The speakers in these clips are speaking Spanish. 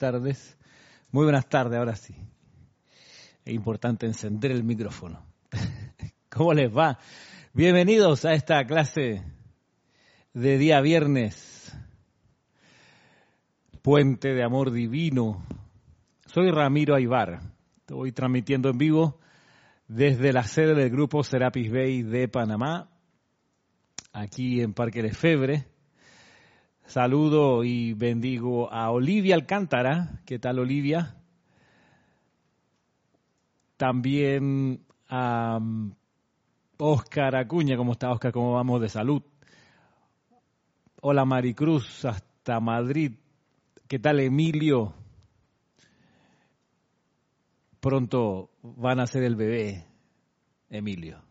tardes. Muy buenas tardes, ahora sí. Es importante encender el micrófono. ¿Cómo les va? Bienvenidos a esta clase de día viernes, Puente de Amor Divino. Soy Ramiro Aybar. Estoy transmitiendo en vivo desde la sede del grupo Serapis Bay de Panamá, aquí en Parque de Febre. Saludo y bendigo a Olivia Alcántara. ¿Qué tal, Olivia? También a Oscar Acuña. ¿Cómo está, Oscar? ¿Cómo vamos de salud? Hola, Maricruz, hasta Madrid. ¿Qué tal, Emilio? Pronto van a ser el bebé, Emilio.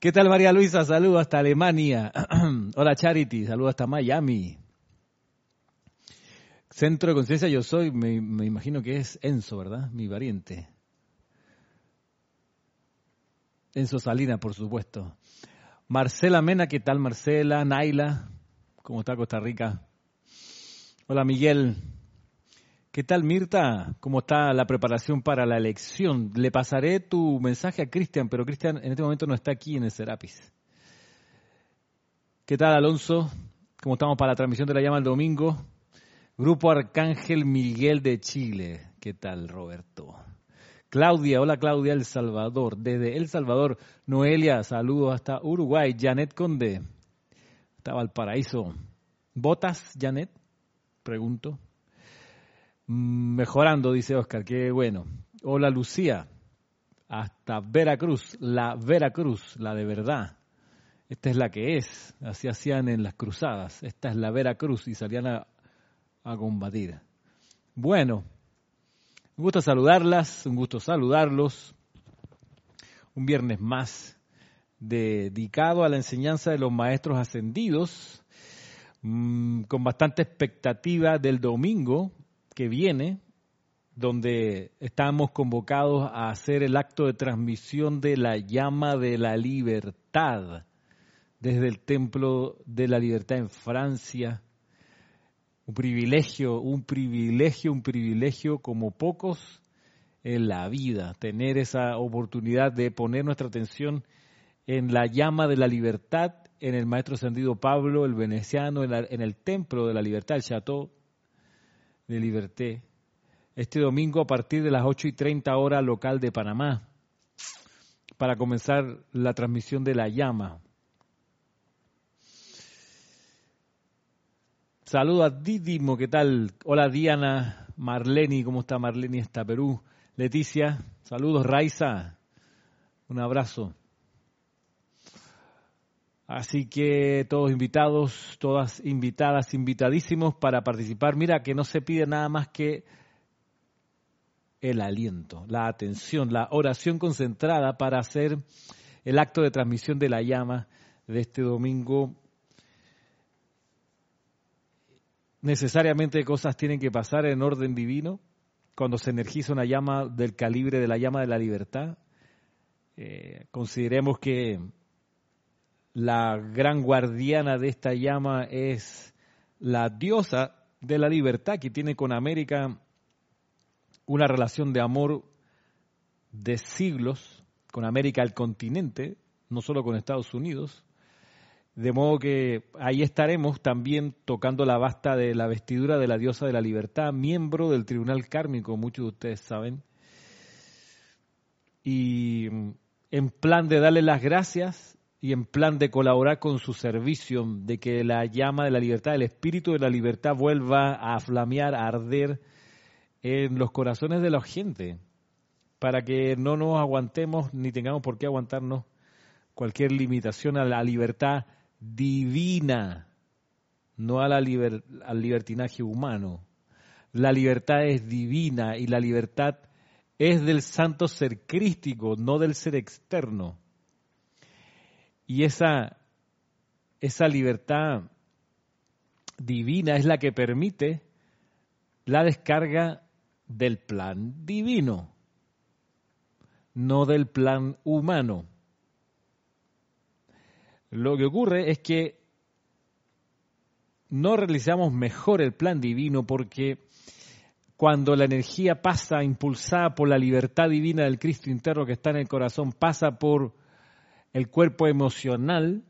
¿Qué tal María Luisa? Saludos hasta Alemania. Hola Charity, saludos hasta Miami. Centro de Conciencia Yo Soy, me, imagino que es Enzo, ¿verdad? Mi pariente. Enzo Salina, por supuesto. Marcela Mena, ¿qué tal Marcela? Naila, ¿cómo está Costa Rica? Hola Miguel, ¿Qué tal, Mirta? ¿Cómo está la preparación para la elección? Le pasaré tu mensaje a Cristian, pero Cristian en este momento no está aquí en el Serapis. ¿Qué tal, Alonso? ¿Cómo estamos para la transmisión de la llama el domingo? Grupo Arcángel Miguel de Chile. ¿Qué tal, Roberto? Claudia, hola Claudia, El Salvador. Desde El Salvador, Noelia, saludos hasta Uruguay. Janet Conde, hasta Valparaíso. ¿Botas, Janet? Pregunto. Mejorando, dice Oscar, qué bueno. Hola Lucía, hasta Veracruz, la Veracruz, la de verdad. Esta es la que es, así hacían en las cruzadas. Esta es la Veracruz y salían a, a combatir. Bueno, un gusto saludarlas, un gusto saludarlos. Un viernes más dedicado a la enseñanza de los maestros ascendidos, mmm, con bastante expectativa del domingo, que viene, donde estamos convocados a hacer el acto de transmisión de la llama de la libertad desde el Templo de la Libertad en Francia. Un privilegio, un privilegio, un privilegio como pocos en la vida, tener esa oportunidad de poner nuestra atención en la llama de la libertad, en el Maestro Ascendido Pablo, el veneciano, en, en el Templo de la Libertad, el Chateau de Liberté, este domingo a partir de las 8 y 30 horas local de Panamá, para comenzar la transmisión de la llama. Saludo a Didimo, ¿qué tal? Hola Diana, Marleni, ¿cómo está Marleni hasta Perú? Leticia, saludos Raiza, un abrazo. Así que todos invitados, todas invitadas, invitadísimos para participar. Mira que no se pide nada más que el aliento, la atención, la oración concentrada para hacer el acto de transmisión de la llama de este domingo. Necesariamente cosas tienen que pasar en orden divino cuando se energiza una llama del calibre de la llama de la libertad. Eh, consideremos que la gran guardiana de esta llama es la diosa de la libertad que tiene con América una relación de amor de siglos, con América el continente, no solo con Estados Unidos. De modo que ahí estaremos también tocando la basta de la vestidura de la diosa de la libertad, miembro del Tribunal Kármico, muchos de ustedes saben. Y en plan de darle las gracias y en plan de colaborar con su servicio, de que la llama de la libertad, el espíritu de la libertad vuelva a flamear, a arder en los corazones de la gente, para que no nos aguantemos ni tengamos por qué aguantarnos cualquier limitación a la libertad divina, no a la al libertinaje humano. La libertad es divina y la libertad es del santo ser crístico, no del ser externo. Y esa, esa libertad divina es la que permite la descarga del plan divino, no del plan humano. Lo que ocurre es que no realizamos mejor el plan divino porque cuando la energía pasa impulsada por la libertad divina del Cristo interno que está en el corazón, pasa por el cuerpo emocional,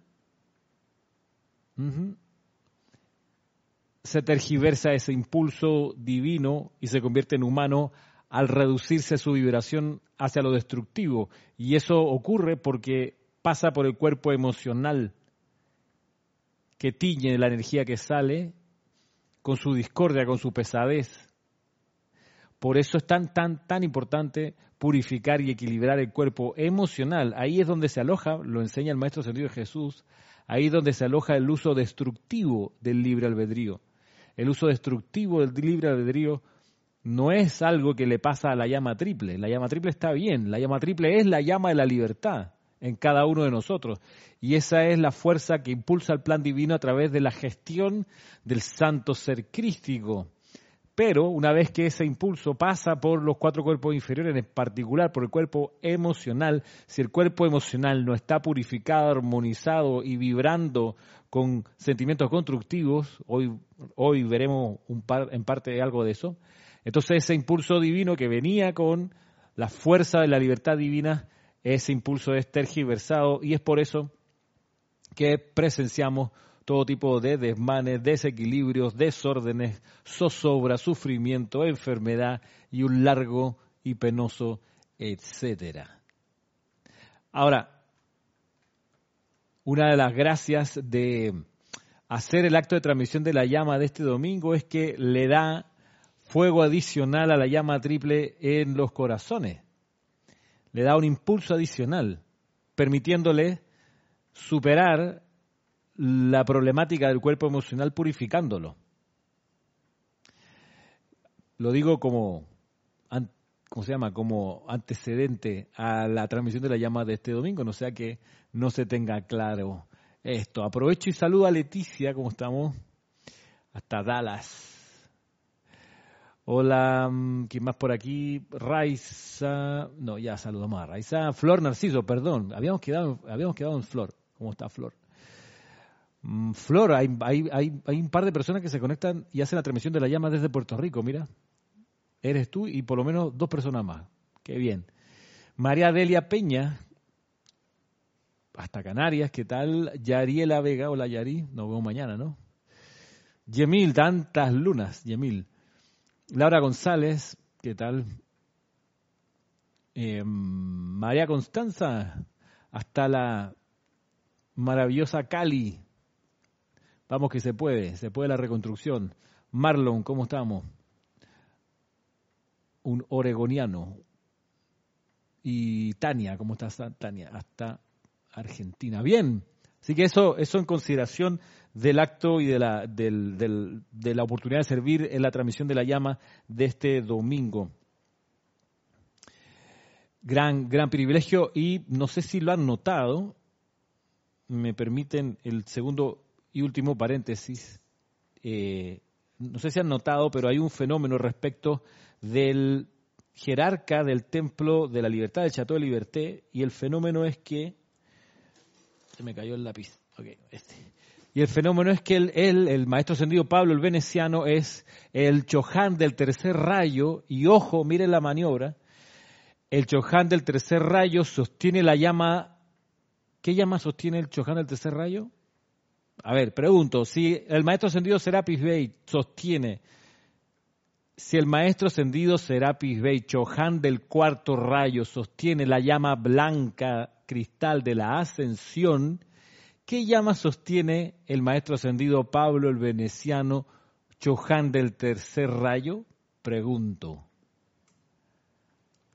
se tergiversa ese impulso divino y se convierte en humano al reducirse su vibración hacia lo destructivo. Y eso ocurre porque pasa por el cuerpo emocional que tiñe la energía que sale con su discordia, con su pesadez. Por eso es tan, tan, tan importante purificar y equilibrar el cuerpo emocional. Ahí es donde se aloja, lo enseña el Maestro Sentido de Jesús, ahí es donde se aloja el uso destructivo del libre albedrío. El uso destructivo del libre albedrío no es algo que le pasa a la llama triple. La llama triple está bien, la llama triple es la llama de la libertad en cada uno de nosotros. Y esa es la fuerza que impulsa el plan divino a través de la gestión del santo ser crístico. Pero una vez que ese impulso pasa por los cuatro cuerpos inferiores, en particular por el cuerpo emocional, si el cuerpo emocional no está purificado, armonizado y vibrando con sentimientos constructivos, hoy, hoy veremos en parte algo de eso, entonces ese impulso divino que venía con la fuerza de la libertad divina, ese impulso es tergiversado y es por eso que presenciamos todo tipo de desmanes, desequilibrios, desórdenes, zozobra, sufrimiento, enfermedad y un largo y penoso etcétera. Ahora, una de las gracias de hacer el acto de transmisión de la llama de este domingo es que le da fuego adicional a la llama triple en los corazones. Le da un impulso adicional, permitiéndole superar la problemática del cuerpo emocional purificándolo. Lo digo como, ¿cómo se llama? Como antecedente a la transmisión de la llama de este domingo, no sea que no se tenga claro esto. Aprovecho y saludo a Leticia, ¿cómo estamos? Hasta Dallas. Hola, mm, ¿quién más por aquí? Raiza, no, ya saludamos a Raiza. Flor Narciso, perdón, habíamos quedado, habíamos quedado en Flor. ¿Cómo está Flor? Mm, Flor, hay, hay, hay, un par de personas que se conectan y hacen la transmisión de la llama desde Puerto Rico, mira. Eres tú y por lo menos dos personas más. Qué bien. María Delia Peña, hasta Canarias, ¿qué tal? Yariela Vega, hola Yari, nos vemos mañana, ¿no? Yemil, tantas lunas, Yemil. Laura González, ¿qué tal? Eh, María Constanza, hasta la maravillosa Cali. Vamos que se puede, se puede la reconstrucción. Marlon, ¿cómo estamos? Un oregoniano. Y Tania, ¿cómo estás, Tania? Hasta Argentina. Bien, así que eso, eso en consideración del acto y de la, de la oportunidad de servir en la transmisión de la llama de este domingo. Gran, gran privilegio y no sé si lo han notado, me permiten el segundo y último paréntesis. Eh, no sé si han notado, pero hay un fenómeno respecto del jerarca del Templo de la Libertad, del Chateau de Liberté, y el fenómeno es que... Se me cayó el lápiz. Okay, este. Y el fenómeno es que él, el maestro ascendido Pablo, el veneciano, es el Choján del tercer rayo, y ojo, miren la maniobra, el Choján del tercer rayo sostiene la llama, ¿qué llama sostiene el Choján del tercer rayo? A ver, pregunto, si el maestro ascendido Serapis Bey sostiene, si el maestro ascendido Serapis Bey, Choján del cuarto rayo, sostiene la llama blanca cristal de la ascensión, ¿Qué llama sostiene el maestro ascendido Pablo el veneciano Choján del tercer rayo? Pregunto.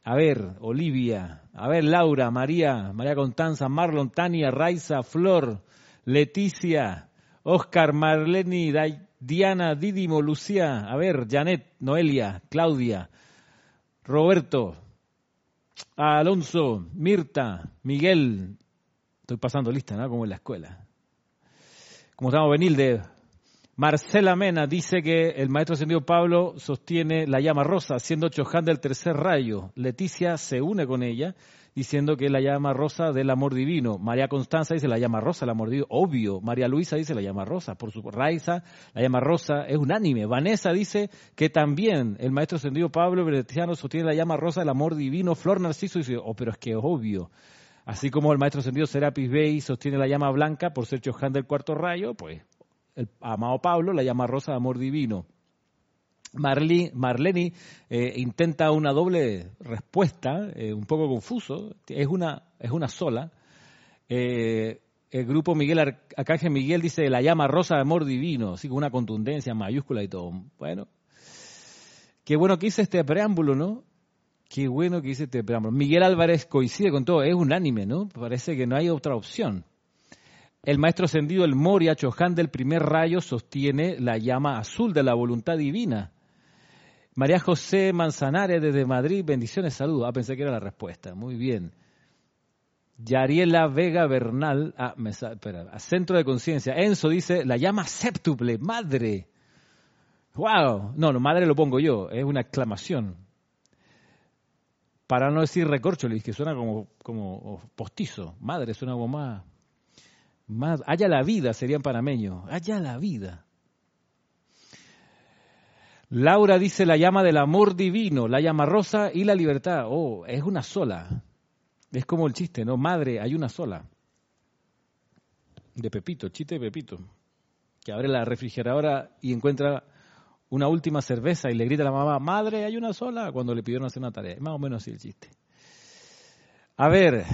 A ver, Olivia, a ver, Laura, María, María Constanza, Marlon, Tania, Raiza, Flor, Leticia, Oscar, Marleni, Diana, Didimo, Lucía, a ver, Janet, Noelia, Claudia, Roberto, Alonso, Mirta, Miguel, Estoy pasando lista, ¿no? Como en la escuela. Como estamos de Marcela Mena dice que el maestro ascendido Pablo sostiene la llama rosa, siendo Choján del tercer rayo. Leticia se une con ella diciendo que la llama rosa del amor divino. María Constanza dice la llama rosa del amor divino, obvio. María Luisa dice la llama rosa, por su Raiza, la llama rosa es unánime. Vanessa dice que también el maestro ascendido Pablo Veneciano sostiene la llama rosa del amor divino. Flor Narciso dice, oh, pero es que es obvio. Así como el maestro ascendido Serapis Bey sostiene la llama blanca por ser Chohan del cuarto rayo, pues el amado Pablo la llama rosa de amor divino. Marlene eh, intenta una doble respuesta, eh, un poco confuso, es una, es una sola. Eh, el grupo Miguel Arcángel Miguel dice la llama rosa de amor divino, así con una contundencia mayúscula y todo. Bueno, qué bueno que hice este preámbulo, ¿no? Qué bueno que hice este preámbulo. Miguel Álvarez coincide con todo, es unánime, ¿no? Parece que no hay otra opción. El maestro ascendido, el Moria Chohan del primer rayo, sostiene la llama azul de la voluntad divina. María José Manzanares desde Madrid, bendiciones, saludos. Ah, pensé que era la respuesta. Muy bien. Yariela Vega Bernal, ah, me, a Centro de Conciencia. Enzo dice, la llama séptuple, madre. ¡Wow! No, no, madre lo pongo yo, es una exclamación. Para no decir recorcholis, que suena como, como postizo. Madre suena como más, más. Haya la vida, serían panameños. Haya la vida. Laura dice la llama del amor divino, la llama rosa y la libertad. Oh, es una sola. Es como el chiste, ¿no? Madre, hay una sola. De Pepito, chiste de Pepito. Que abre la refrigeradora y encuentra una última cerveza y le grita a la mamá, madre, hay una sola, cuando le pidieron hacer una tarea. Más o menos así el chiste. A ver,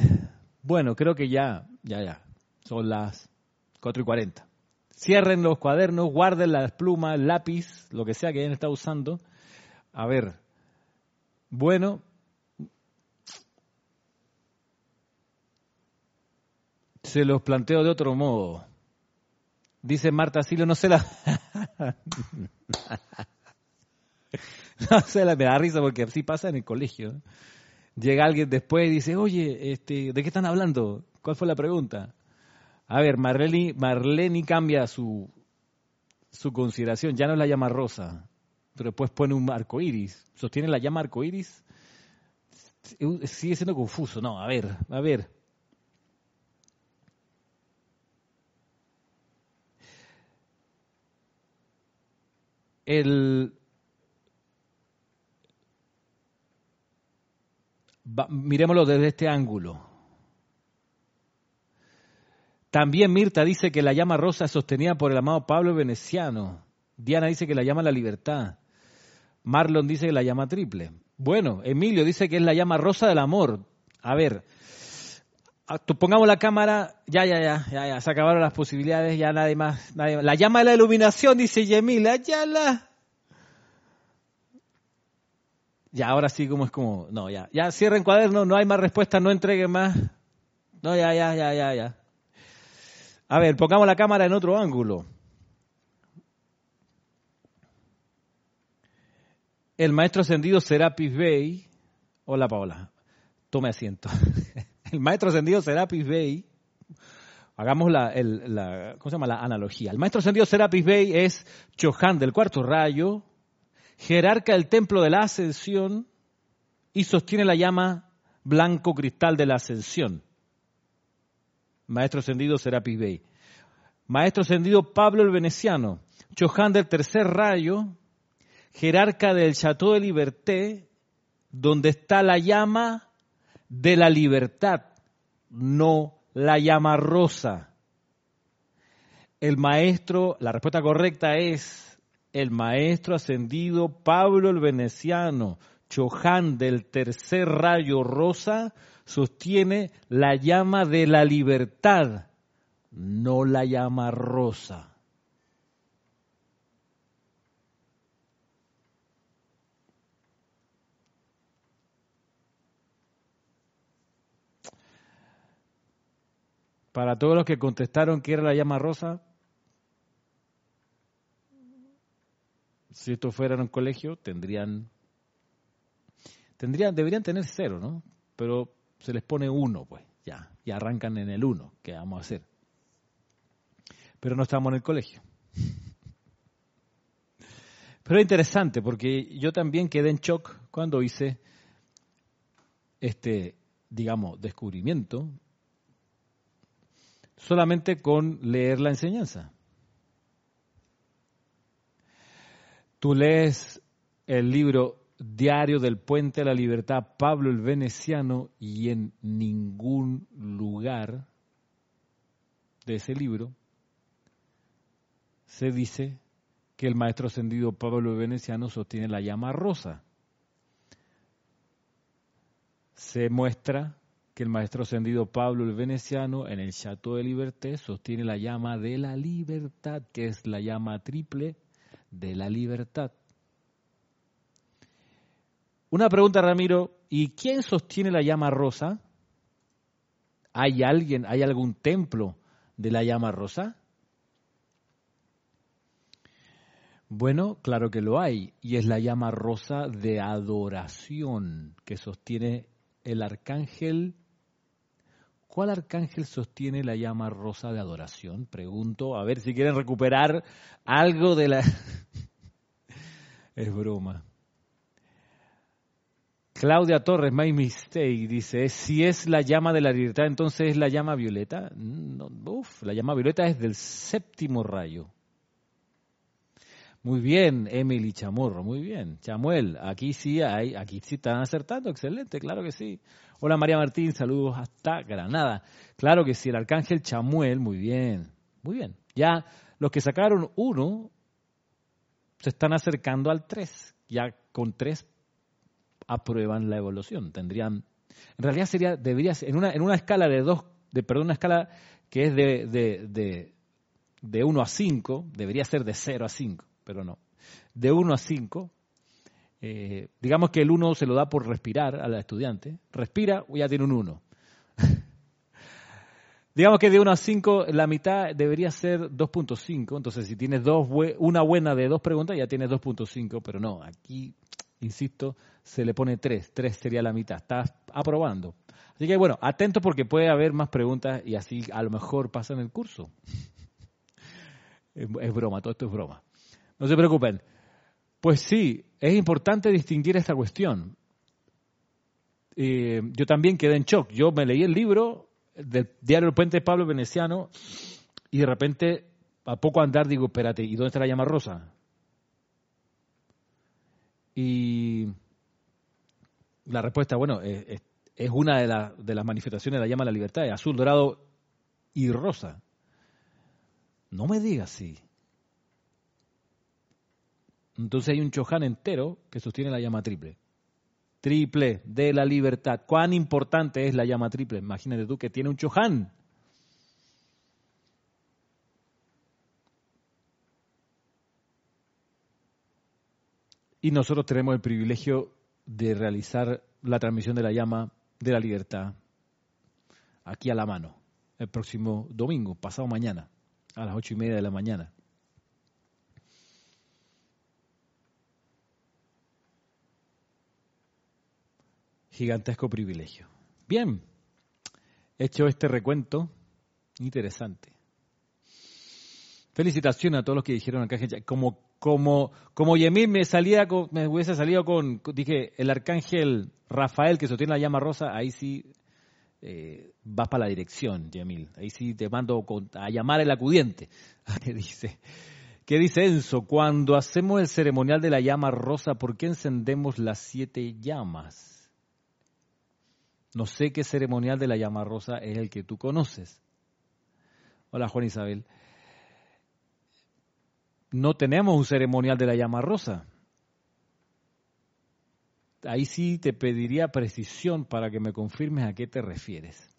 bueno, creo que ya, ya, ya. Son las 4 y 40. Cierren los cuadernos, guarden las plumas, lápiz, lo que sea que hayan estado usando. A ver, bueno, se los planteo de otro modo. Dice Marta Silo, no sé la... no sé la... Me da risa porque así pasa en el colegio. Llega alguien después y dice, oye, este, ¿de qué están hablando? ¿Cuál fue la pregunta? A ver, Marlene, cambia su, su consideración, ya no la llama rosa, pero después pone un arco iris. ¿Sostiene la llama arco iris? Sigue siendo confuso. No, a ver, a ver. El, miremoslo desde este ángulo. También Mirta dice que la llama rosa es sostenida por el amado Pablo Veneciano. Diana dice que la llama la libertad. Marlon dice que la llama triple. Bueno, Emilio dice que es la llama rosa del amor. A ver, pongamos la cámara, ya, ya, ya, ya, ya, se acabaron las posibilidades, ya nadie más, nadie más. La llama de la iluminación, dice Yemila, ya la... Ya, ahora sí, como es como, no, ya, ya cierren cuaderno, no hay más respuestas, no entreguen más. No, ya, ya, ya, ya, ya. A ver, pongamos la cámara en otro ángulo. El maestro ascendido Serapis Bey. Hola Paola, tome asiento. El maestro ascendido Serapis Bey. Hagamos la, ¿cómo se llama? la analogía. El maestro ascendido Serapis Bey es Chohan del cuarto rayo, jerarca del templo de la ascensión y sostiene la llama blanco cristal de la ascensión. Maestro ascendido Serapis Bey. Maestro ascendido Pablo el Veneciano. Chohan del tercer rayo, jerarca del Chateau de Liberté, donde está la llama de la libertad, no la llama rosa. El maestro, la respuesta correcta es el maestro ascendido Pablo el Veneciano, Chohan del tercer rayo rosa, sostiene la llama de la libertad, no la llama rosa. Para todos los que contestaron que era la llama rosa, si esto fuera en un colegio, tendrían, tendrían, deberían tener cero, ¿no? pero se les pone uno, pues, ya, y arrancan en el uno, ¿qué vamos a hacer? Pero no estamos en el colegio. Pero es interesante porque yo también quedé en shock cuando hice este digamos, descubrimiento solamente con leer la enseñanza. Tú lees el libro Diario del Puente a la Libertad, Pablo el Veneciano, y en ningún lugar de ese libro se dice que el maestro ascendido Pablo el Veneciano sostiene la llama rosa. Se muestra que el maestro ascendido Pablo el Veneciano en el Chateau de Liberté sostiene la llama de la libertad, que es la llama triple de la libertad. Una pregunta, Ramiro, ¿y quién sostiene la llama rosa? ¿Hay alguien, hay algún templo de la llama rosa? Bueno, claro que lo hay, y es la llama rosa de adoración que sostiene el arcángel. ¿Cuál arcángel sostiene la llama rosa de adoración? Pregunto, a ver si quieren recuperar algo de la... es broma. Claudia Torres, my mistake, dice, si es la llama de la libertad, entonces es la llama violeta. No, uf, la llama violeta es del séptimo rayo. Muy bien, Emily Chamorro, muy bien. Chamuel, aquí sí hay, aquí sí están acertando, excelente, claro que sí. Hola María Martín, saludos hasta Granada. Claro que sí, el arcángel Chamuel, muy bien, muy bien. Ya los que sacaron uno se están acercando al tres. Ya con tres aprueban la evolución. Tendrían, en realidad sería, debería ser, en una, en una escala de dos, de, perdón, una escala que es de, de, de, de 1 a 5, debería ser de 0 a 5, pero no. De 1 a 5, eh, digamos que el 1 se lo da por respirar a la estudiante, respira, ya tiene un 1. digamos que de 1 a 5, la mitad debería ser 2.5, entonces si tienes dos, una buena de dos preguntas, ya tienes 2.5, pero no, aquí insisto, se le pone tres, tres sería la mitad, estás aprobando. Así que bueno, atento porque puede haber más preguntas y así a lo mejor pasan el curso. es broma, todo esto es broma. No se preocupen. Pues sí, es importante distinguir esta cuestión. Eh, yo también quedé en shock. Yo me leí el libro del diario El Puente de Pablo Veneciano y de repente, a poco andar, digo, espérate, ¿y dónde está la llama rosa? Y la respuesta, bueno, es, una de, de, las manifestaciones de la llama a la libertad, es azul, dorado y rosa. No me digas sí. Entonces hay un choján entero que sostiene la llama triple. Triple de la libertad. ¿Cuán importante es la llama triple? Imagínate tú que tiene un choján. Y nosotros tenemos el privilegio de realizar la transmisión de la llama de la libertad aquí a la mano, el próximo domingo, pasado mañana, a las ocho y media de la mañana. Gigantesco privilegio. Bien, hecho este recuento, interesante. Felicitaciones a todos los que dijeron acá, como como, como Yemil me salía me hubiese salido con, dije, el arcángel Rafael que sostiene la llama rosa, ahí sí eh, vas para la dirección, Yemil. Ahí sí te mando a llamar el acudiente. ¿Qué dice? ¿Qué dice Enzo? Cuando hacemos el ceremonial de la llama rosa, ¿por qué encendemos las siete llamas? No sé qué ceremonial de la llama rosa es el que tú conoces. Hola, Juan Isabel no tenemos un ceremonial de la llama rosa. Ahí sí te pediría precisión para que me confirmes a qué te refieres.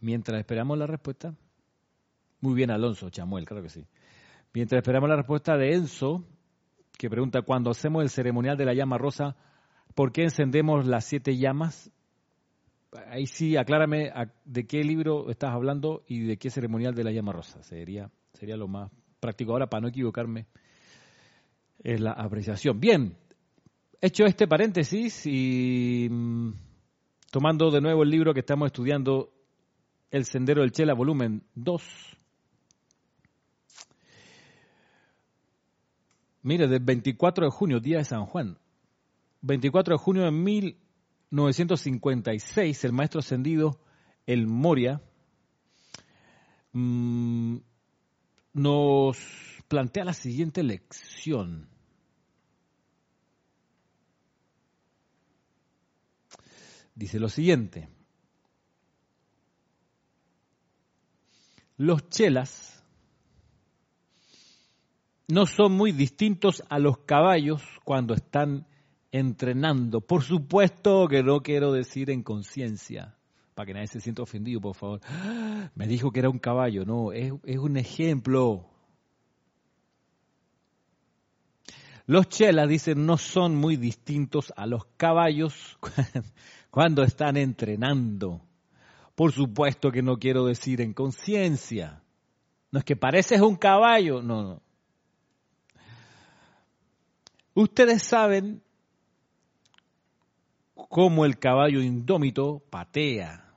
Mientras esperamos la respuesta. Muy bien, Alonso, Chamuel, claro que sí. Mientras esperamos la respuesta de Enzo, que pregunta, cuando hacemos el ceremonial de la llama rosa, ¿por qué encendemos las siete llamas? Ahí sí, aclárame de qué libro estás hablando y de qué ceremonial de la llama rosa. Sería, sería lo más práctico ahora para no equivocarme en la apreciación. Bien, hecho este paréntesis y mm, tomando de nuevo el libro que estamos estudiando, El Sendero del Chela, volumen 2. Mire, del 24 de junio, día de San Juan. 24 de junio de 1956, el maestro ascendido El Moria mm, nos plantea la siguiente lección. Dice lo siguiente. Los chelas no son muy distintos a los caballos cuando están entrenando. Por supuesto que no quiero decir en conciencia, para que nadie se sienta ofendido, por favor. Me dijo que era un caballo, no, es, un ejemplo. Los chelas, dicen, no son muy distintos a los caballos cuando están entrenando. Por supuesto que no quiero decir en conciencia. No es que pareces un caballo, no, no. Ustedes saben cómo el caballo indómito patea,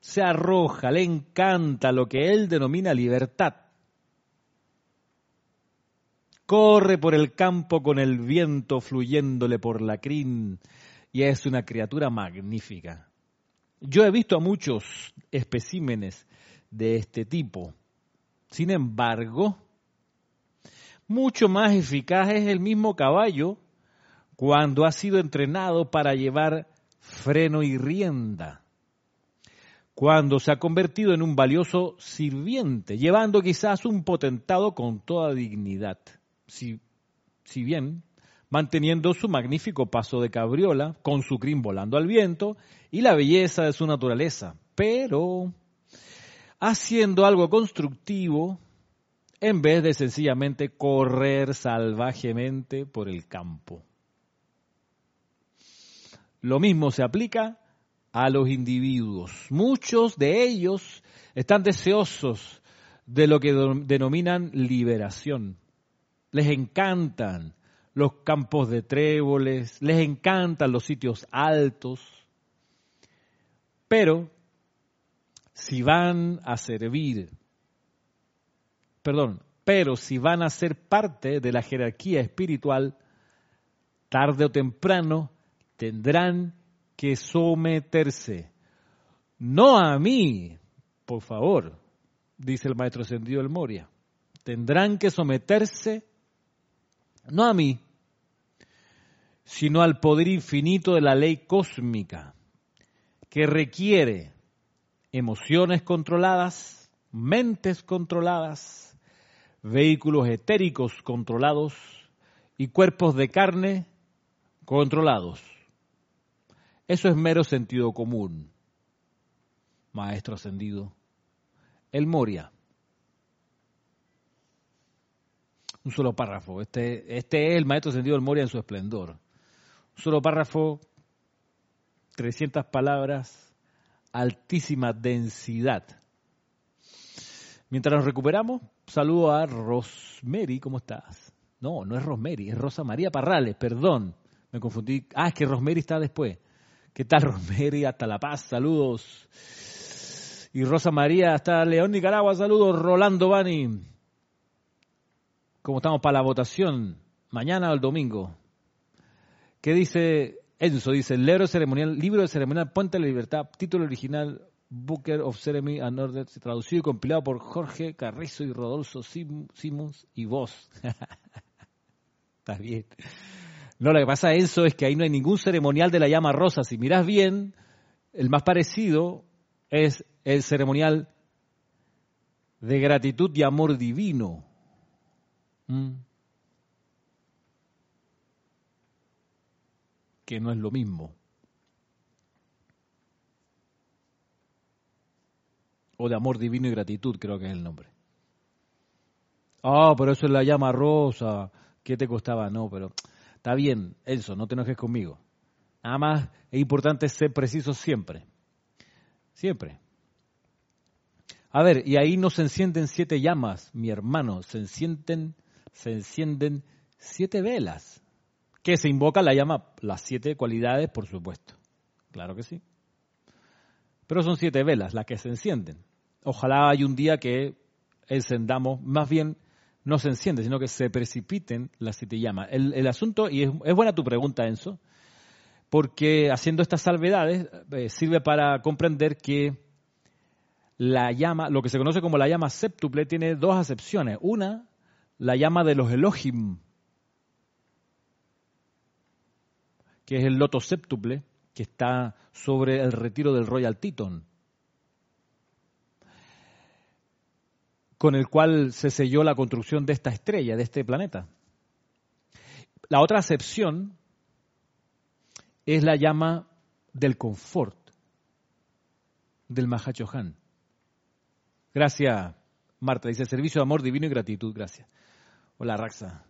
se arroja, le encanta lo que él denomina libertad. Corre por el campo con el viento fluyéndole por la crin y es una criatura magnífica. Yo he visto a muchos especímenes de este tipo. Sin embargo, mucho más eficaz es el mismo caballo cuando ha sido entrenado para llevar freno y rienda, cuando se ha convertido en un valioso sirviente, llevando quizás un potentado con toda dignidad, si, si bien manteniendo su magnífico paso de cabriola, con su crin volando al viento y la belleza de su naturaleza, pero haciendo algo constructivo en vez de sencillamente correr salvajemente por el campo. Lo mismo se aplica a los individuos. Muchos de ellos están deseosos de lo que denominan liberación. Les encantan los campos de tréboles, les encantan los sitios altos, pero si van a servir, perdón, pero si van a ser parte de la jerarquía espiritual, tarde o temprano tendrán que someterse. No a mí, por favor, dice el maestro ascendido del Moria. Tendrán que someterse no a mí, sino al poder infinito de la ley cósmica, que requiere emociones controladas, mentes controladas, vehículos etéricos controlados y cuerpos de carne controlados. Eso es mero sentido común, maestro ascendido. El Moria un solo párrafo. Este, este es el maestro sentido del Moria en su esplendor. Un solo párrafo, 300 palabras, altísima densidad. Mientras nos recuperamos, saludo a Rosemary, ¿cómo estás? No, no es Rosemary, es Rosa María Parrales, perdón, me confundí. Ah, es que Rosemary está después. ¿Qué tal, Rosemary? Hasta La Paz, saludos. Y Rosa María hasta León, Nicaragua, saludos. Rolando Bani, como estamos para la votación, mañana o el domingo. ¿Qué dice Enzo? Dice, libro libro de ceremonial Puente de la Libertad, título original Booker of Ceremony and Order, traducido y compilado por Jorge Carrizo y Rodolfo Simons y vos. Está bien. No, lo que pasa, Enzo, es que ahí no hay ningún ceremonial de la llama rosa. Si miras bien, el más parecido es el ceremonial de gratitud y amor divino. Mm. Que no es lo mismo. O de amor divino y gratitud, creo que es el nombre. Ah, pero eso es la llama rosa. ¿Qué te costaba? No, pero está bien, eso, no te enojes conmigo. Nada más es importante ser preciso siempre. Siempre. A ver, y ahí no se encienden siete llamas, mi hermano, se encienden se encienden siete velas, que se invoca la llama, las siete cualidades, por supuesto. Claro que sí. Pero son siete velas las que se encienden. Ojalá hay un día que encendamos, más bien no se enciende, sino que se precipiten las siete llamas. El, asunto, y es, buena tu pregunta, Enzo, porque haciendo estas salvedades eh, sirve para comprender que la llama, lo que se conoce como la llama séptuple, tiene dos acepciones. Una, la llama de los Elohim, que es el loto séptuple, que está sobre el retiro del Royal Teton, con el cual se selló la construcción de esta estrella, de este planeta. La otra acepción es la llama del confort, del Mahachohan. Gracias, Marta. Dice servicio de amor divino y gratitud. Gracias. Hola, Raxa.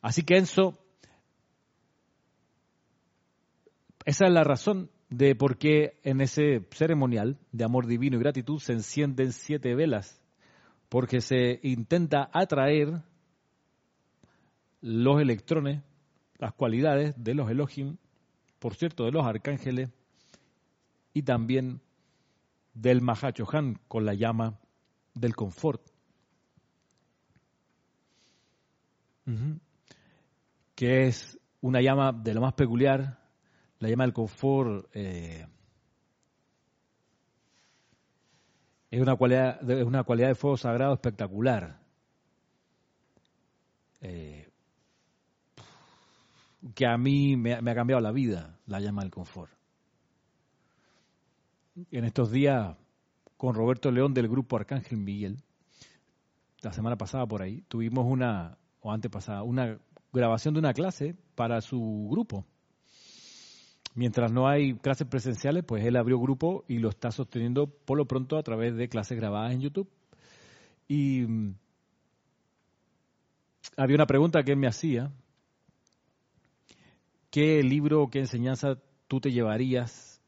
Así que Enzo, esa es la razón de por qué en ese ceremonial de amor divino y gratitud se encienden siete velas, porque se intenta atraer los electrones, las cualidades de los Elohim, por cierto, de los arcángeles, y también del Mahachohan con la llama del confort. Que es una llama de lo más peculiar, la llama del confort. Eh, es una cualidad, de, una cualidad de fuego sagrado espectacular. Eh, que a mí me, me, ha cambiado la vida, la llama del confort. En estos días con Roberto León del grupo Arcángel Miguel, la semana pasada por ahí, tuvimos una, o antes pasada, una grabación de una clase para su grupo. Mientras no hay clases presenciales, pues él abrió grupo y lo está sosteniendo por lo pronto a través de clases grabadas en YouTube. Y mm, había una pregunta que él me hacía. ¿Qué libro o qué enseñanza tú te llevarías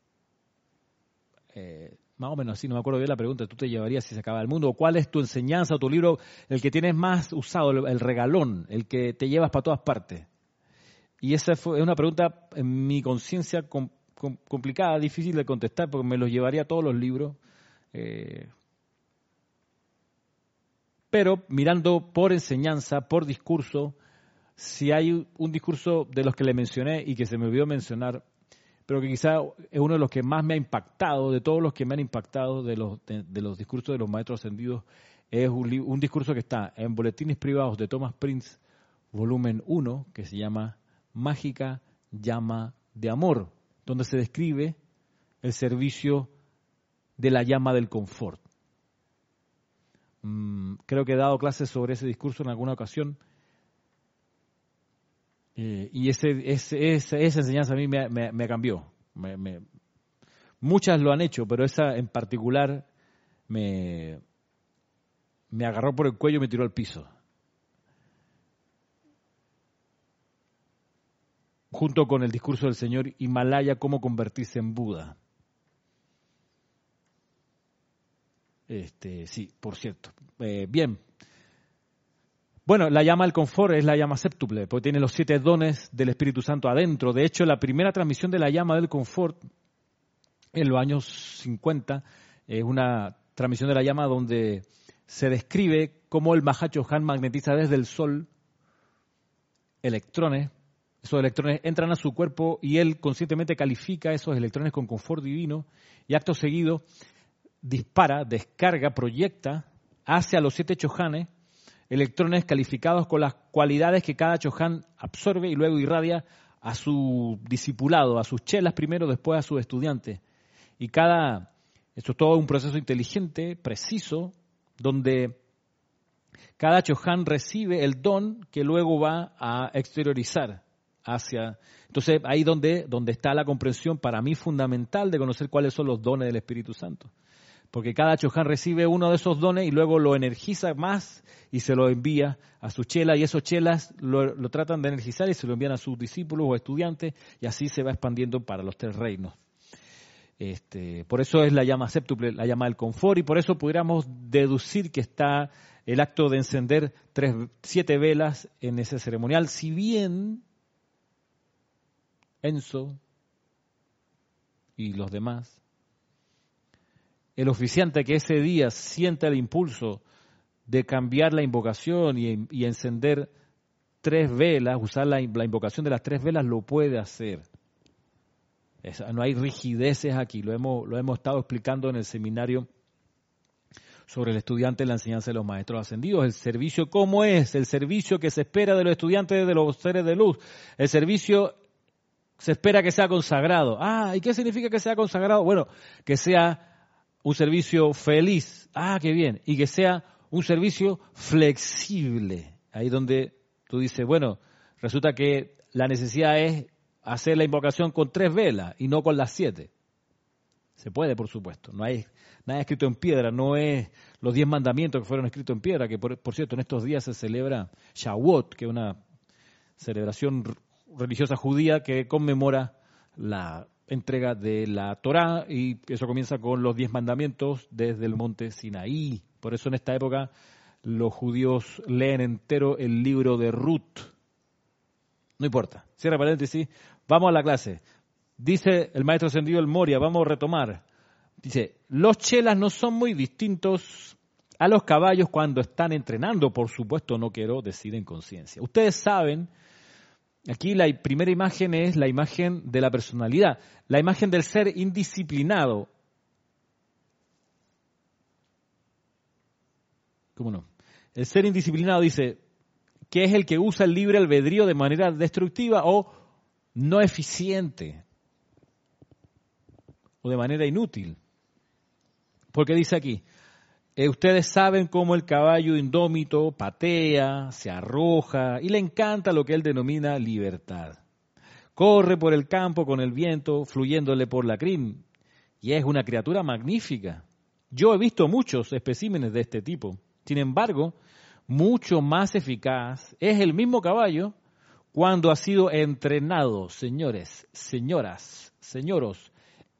eh, más o menos así, no me acuerdo bien la pregunta, tú te llevarías si se acaba el mundo, cuál es tu enseñanza o tu libro, el que tienes más usado, el, regalón, el que te llevas para todas partes. Y esa fue, una pregunta en mi conciencia complicada, difícil de contestar, porque me los llevaría a todos los libros. Eh, pero mirando por enseñanza, por discurso, si hay un discurso de los que le mencioné y que se me olvidó mencionar, pero que quizá es uno de los que más me ha impactado, de todos los que me han impactado de los, de, los discursos de los maestros ascendidos, es un, un, discurso que está en Boletines Privados de Thomas Prince, volumen 1, que se llama Mágica Llama de Amor, donde se describe el servicio de la llama del confort. Mm, creo que he dado clases sobre ese discurso en alguna ocasión eh, y ese, ese, esa enseñanza a mí me, me, cambió. muchas lo han hecho, pero esa en particular me, me agarró por el cuello y me tiró al piso. Junto con el discurso del señor Himalaya, cómo convertirse en Buda. Este, sí, por cierto. Eh, bien, bueno, la llama del confort es la llama séptuple, porque tiene los siete dones del Espíritu Santo adentro. De hecho, la primera transmisión de la llama del confort en los años 50 es una transmisión de la llama donde se describe cómo el Mahacho Han magnetiza desde el Sol electrones. Esos electrones entran a su cuerpo y él conscientemente califica esos electrones con confort divino y acto seguido dispara, descarga, proyecta hacia los siete chojanes electrones calificados con las cualidades que cada Chohan absorbe y luego irradia a su discipulado, a sus chelas primero, después a sus estudiantes. Y cada, esto es todo un proceso inteligente, preciso, donde cada Chohan recibe el don que luego va a exteriorizar hacia. Entonces, ahí donde, donde está la comprensión para mí fundamental de conocer cuáles son los dones del Espíritu Santo porque cada Chohan recibe uno de esos dones y luego lo energiza más y se lo envía a su chela y esos chelas lo, tratan de energizar y se lo envían a sus discípulos o estudiantes y así se va expandiendo para los tres reinos. Este, por eso es la llama séptuple, la llama del confort y por eso pudiéramos deducir que está el acto de encender tres, siete velas en ese ceremonial, si bien Enzo y los demás el oficiante que ese día siente el impulso de cambiar la invocación y, encender tres velas, usar la, invocación de las tres velas, lo puede hacer. no hay rigideces aquí, lo hemos, lo hemos estado explicando en el seminario sobre el estudiante en la enseñanza de los maestros ascendidos. El servicio, ¿cómo es? El servicio que se espera de los estudiantes de los seres de luz. El servicio se espera que sea consagrado. Ah, ¿y qué significa que sea consagrado? Bueno, que sea un servicio feliz. Ah, qué bien. Y que sea un servicio flexible. Ahí donde tú dices, bueno, resulta que la necesidad es hacer la invocación con tres velas y no con las siete. Se puede, por supuesto. No hay nada escrito en piedra. No es los diez mandamientos que fueron escritos en piedra, que por, cierto en estos días se celebra Shavuot, que es una celebración religiosa judía que conmemora la entrega de la Torá y eso comienza con los diez mandamientos desde el monte Sinaí. Por eso en esta época los judíos leen entero el libro de Ruth. No importa. Cierra paréntesis. Vamos a la clase. Dice el maestro ascendido el Moria, vamos a retomar. Dice, los chelas no son muy distintos a los caballos cuando están entrenando, por supuesto, no quiero decir en conciencia. Ustedes saben, aquí la primera imagen es la imagen de la personalidad, la imagen del ser indisciplinado. ¿Cómo no? El ser indisciplinado dice que es el que usa el libre albedrío de manera destructiva o no eficiente o de manera inútil. Porque dice aquí, eh, ustedes saben cómo el caballo indómito patea, se arroja y le encanta lo que él denomina libertad. Corre por el campo con el viento fluyéndole por la crin y es una criatura magnífica. Yo he visto muchos especímenes de este tipo. Sin embargo, mucho más eficaz es el mismo caballo cuando ha sido entrenado, señores, señoras, señoros,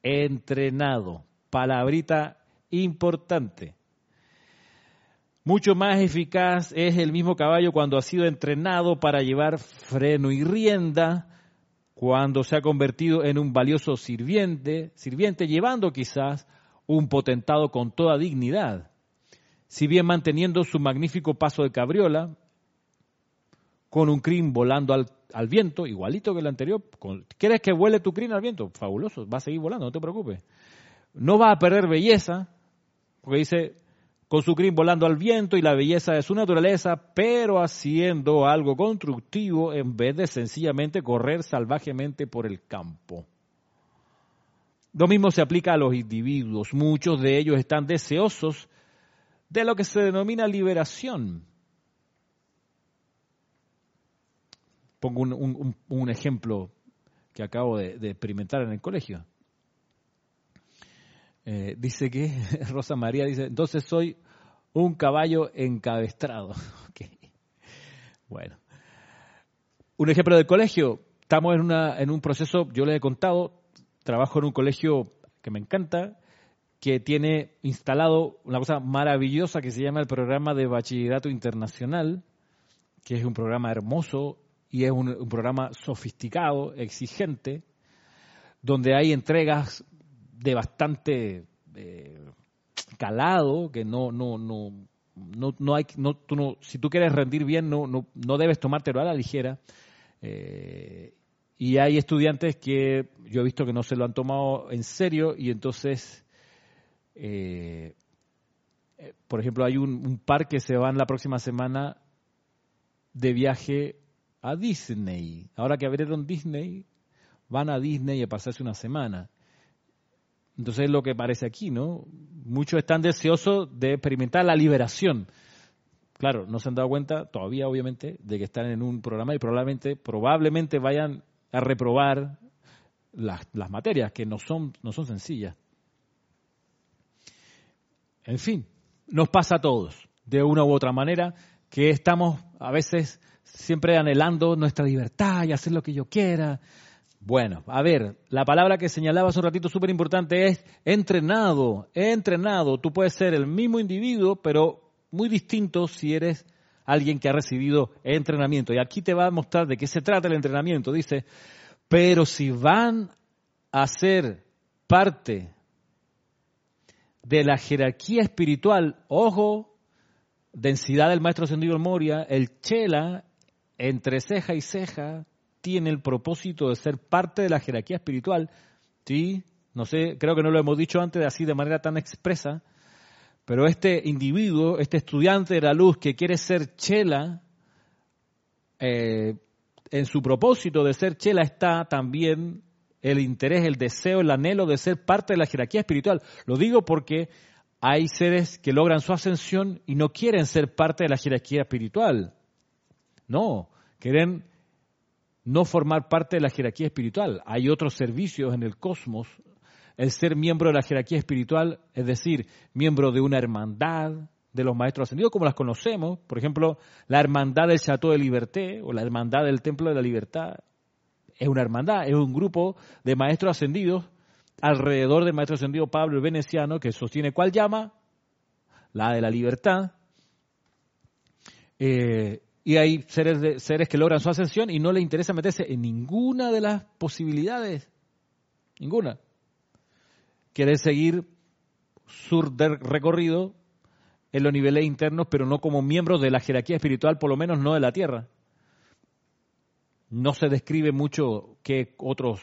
entrenado. Palabrita importante. Mucho más eficaz es el mismo caballo cuando ha sido entrenado para llevar freno y rienda, cuando se ha convertido en un valioso sirviente, sirviente llevando quizás un potentado con toda dignidad. Si bien manteniendo su magnífico paso de cabriola, con un crin volando al, viento, igualito que el anterior. ¿Quieres que vuele tu crin al viento? Fabuloso, va a seguir volando, no te preocupes. No va a perder belleza, porque dice, con su crin volando al viento y la belleza de su naturaleza, pero haciendo algo constructivo en vez de sencillamente correr salvajemente por el campo. Lo mismo se aplica a los individuos. Muchos de ellos están deseosos de lo que se denomina liberación. Pongo un, ejemplo que acabo de, experimentar en el colegio. Eh, dice que, Rosa María dice, entonces soy un caballo encabestrado. Bueno. Un ejemplo del colegio. Estamos en, una, en un proceso, yo les he contado, trabajo en un colegio que me encanta, que tiene instalado una cosa maravillosa que se llama el programa de bachillerato internacional, que es un programa hermoso y es un programa sofisticado, exigente, donde hay entregas de bastante eh, calado, que no, no, no, no, no hay, no, tú no, si tú quieres rendir bien, no, no, no debes tomártelo a la ligera. Eh, y hay estudiantes que yo he visto que no se lo han tomado en serio y entonces, eh, por ejemplo, hay un, un par que se van la próxima semana de viaje a Disney. Ahora que abrieron Disney, van a Disney a pasarse una semana. Entonces es lo que parece aquí, ¿no? Muchos están deseosos de experimentar la liberación. Claro, no se han dado cuenta todavía, obviamente, de que están en un programa y probablemente, probablemente vayan a reprobar las, las materias, que no son, no son sencillas. En fin, nos pasa a todos, de una u otra manera, que estamos a veces siempre anhelando nuestra libertad y hacer lo que yo quiera, bueno, a ver, la palabra que señalaba hace un ratito súper importante es entrenado, entrenado. Tú puedes ser el mismo individuo, pero muy distinto si eres alguien que ha recibido entrenamiento. Y aquí te va a mostrar de qué se trata el entrenamiento. Dice, pero si van a ser parte de la jerarquía espiritual, ojo, densidad del maestro Sendido Moria, el chela, entre ceja y ceja, tiene el propósito de ser parte de la jerarquía espiritual, ¿sí? No sé, creo que no lo hemos dicho antes así de manera tan expresa, pero este individuo, este estudiante de la luz que quiere ser chela, eh, en su propósito de ser chela está también el interés, el deseo, el anhelo de ser parte de la jerarquía espiritual. Lo digo porque hay seres que logran su ascensión y no quieren ser parte de la jerarquía espiritual. No, quieren no formar parte de la jerarquía espiritual. Hay otros servicios en el cosmos. El ser miembro de la jerarquía espiritual, es decir, miembro de una hermandad de los maestros ascendidos, como las conocemos, por ejemplo, la hermandad del Chateau de Liberté o la hermandad del Templo de la Libertad, es una hermandad, es un grupo de maestros ascendidos alrededor del maestro ascendido Pablo Veneciano, que sostiene cuál llama, la de la libertad. Eh, y hay seres, de, seres que logran su ascensión y no le interesa meterse en ninguna de las posibilidades, ninguna. Quiere seguir su recorrido en los niveles internos, pero no como miembros de la jerarquía espiritual, por lo menos no de la tierra. No se describe mucho qué otros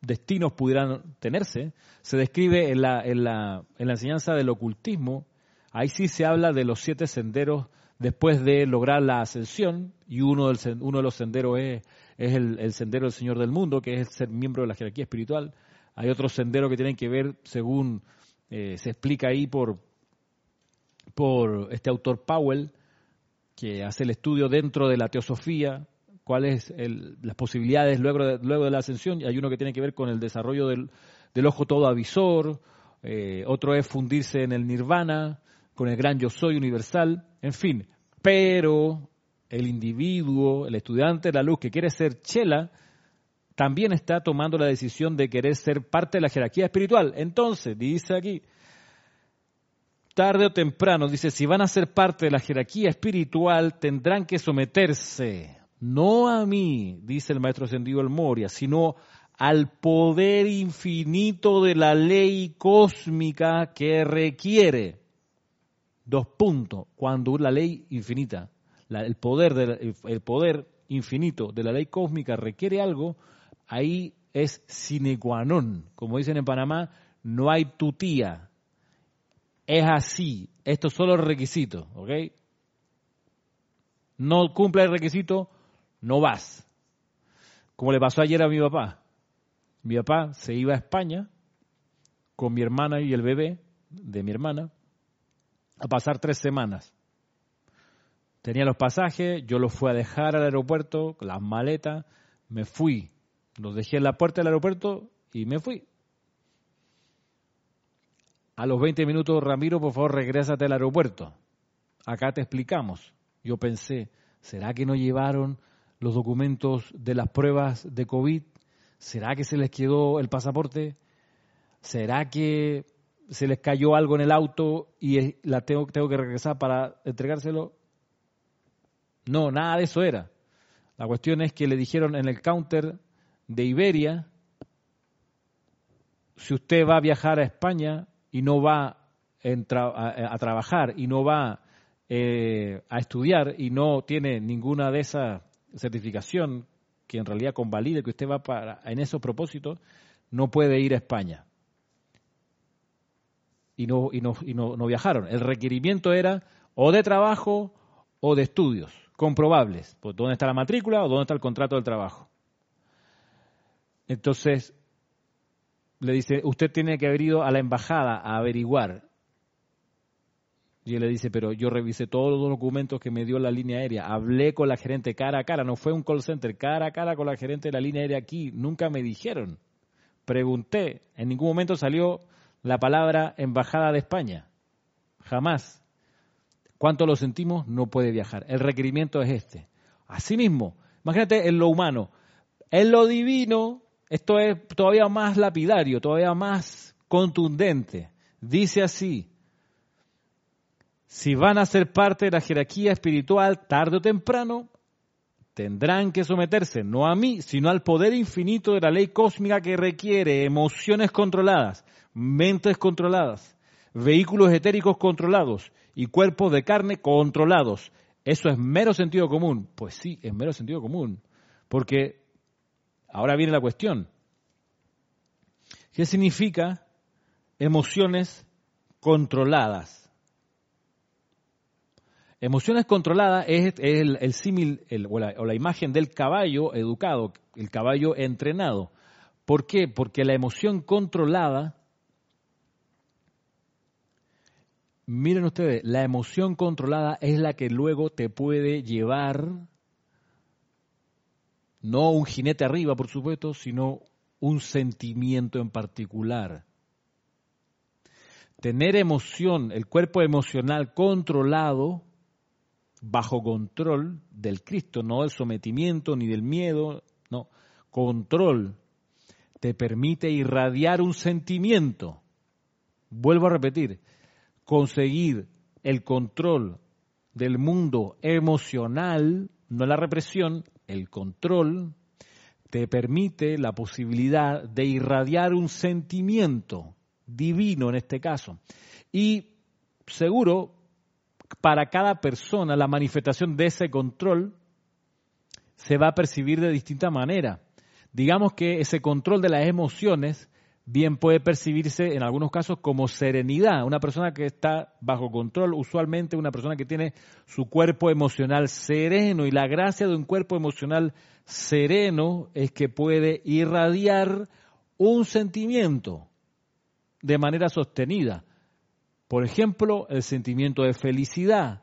destinos pudieran tenerse. Se describe en la, en la, en la enseñanza del ocultismo, ahí sí se habla de los siete senderos después de lograr la ascensión, y uno, del, uno de los senderos es, el, sendero del Señor del Mundo, que es ser miembro de la jerarquía espiritual. Hay otros senderos que tienen que ver, según eh, se explica ahí por, este autor Powell, que hace el estudio dentro de la teosofía, cuáles las posibilidades luego de, luego de la ascensión. Hay uno que tiene que ver con el desarrollo del, ojo todo avisor, eh, otro es fundirse en el nirvana, con el gran yo soy universal, en fin. Pero el individuo, el estudiante de la luz que quiere ser chela, también está tomando la decisión de querer ser parte de la jerarquía espiritual. Entonces, dice aquí, tarde o temprano, dice, si van a ser parte de la jerarquía espiritual, tendrán que someterse no a mí, dice el maestro ascendido el Moria, sino al poder infinito de la ley cósmica que requiere. Dos puntos. Cuando la ley infinita, el, poder el poder infinito de la ley cósmica requiere algo, ahí es sine qua non. Como dicen en Panamá, no hay tutía. Es así. Estos son los requisitos, ¿ok? No cumple el requisito, no vas. Como le pasó ayer a mi papá. Mi papá se iba a España con mi hermana y el bebé de mi hermana a pasar tres semanas. Tenía los pasajes, yo los fui a dejar al aeropuerto, las maletas, me fui. Los dejé en la puerta del aeropuerto y me fui. A los 20 minutos, Ramiro, por favor, regrésate al aeropuerto. Acá te explicamos. Yo pensé, ¿será que no llevaron los documentos de las pruebas de COVID? ¿Será que se les quedó el pasaporte? ¿Será que se les cayó algo en el auto y la tengo, tengo que regresar para entregárselo? No, nada de eso era. La cuestión es que le dijeron en el counter de Iberia, si usted va a viajar a España y no va a, trabajar y no va eh, a estudiar y no tiene ninguna de esas certificación que en realidad convalide que usted va para, en esos propósitos, no puede ir a España. Y no, y no, y no, no viajaron. El requerimiento era o de trabajo o de estudios comprobables. Pues, ¿Dónde está la matrícula o dónde está el contrato del trabajo? Entonces, le dice, usted tiene que haber ido a la embajada a averiguar y él le dice, pero yo revisé todos los documentos que me dio la línea aérea, hablé con la gerente cara a cara, no fue un call center, cara a cara con la gerente de la línea aérea aquí, nunca me dijeron. Pregunté, en ningún momento salió la palabra Embajada de España, jamás. ¿Cuánto lo sentimos? No puede viajar. El requerimiento es este. Asimismo, imagínate en lo humano, en lo divino, esto es todavía más lapidario, todavía más contundente. Dice así, si van a ser parte de la jerarquía espiritual tarde o temprano, tendrán que someterse no a mí, sino al poder infinito de la ley cósmica que requiere emociones controladas, mentes controladas, vehículos etéricos controlados y cuerpos de carne controlados. ¿Eso es mero sentido común? Pues sí, es mero sentido común. Porque ahora viene la cuestión. ¿Qué significa emociones controladas? Emociones controladas es, el, símil o, o la imagen del caballo educado, el caballo entrenado. ¿Por qué? Porque la emoción controlada, miren ustedes, la emoción controlada es la que luego te puede llevar, no un jinete arriba, por supuesto, sino un sentimiento en particular. Tener emoción, el cuerpo emocional controlado, bajo control del Cristo, no del sometimiento ni del miedo, no, control, te permite irradiar un sentimiento. Vuelvo a repetir, conseguir el control del mundo emocional, no la represión, el control, te permite la posibilidad de irradiar un sentimiento divino en este caso. Y seguro, para cada persona la manifestación de ese control se va a percibir de distinta manera. Digamos que ese control de las emociones bien puede percibirse en algunos casos como serenidad. Una persona que está bajo control, usualmente una persona que tiene su cuerpo emocional sereno y la gracia de un cuerpo emocional sereno es que puede irradiar un sentimiento de manera sostenida. Por ejemplo, el sentimiento de felicidad,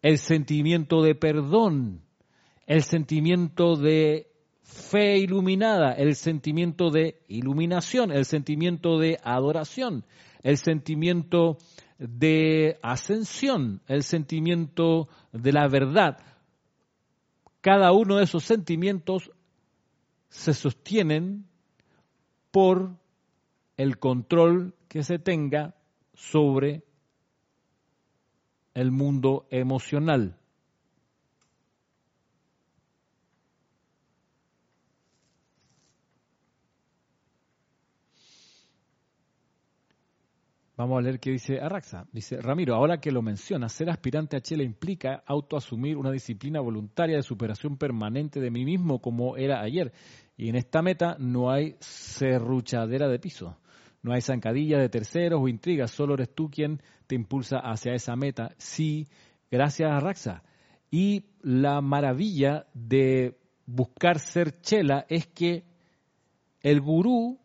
el sentimiento de perdón, el sentimiento de fe iluminada, el sentimiento de iluminación, el sentimiento de adoración, el sentimiento de ascensión, el sentimiento de la verdad cada uno de esos sentimientos se sostienen por el control que se tenga sobre el mundo emocional. Vamos a leer qué dice Arraxa. Dice, Ramiro, ahora que lo menciona, ser aspirante a Chile implica autoasumir una disciplina voluntaria de superación permanente de mí mismo como era ayer. Y en esta meta no hay serruchadera de piso, no hay zancadilla de terceros o intrigas, solo eres tú quien te impulsa hacia esa meta. Sí, gracias Arraxa. Y la maravilla de buscar ser chela es que el gurú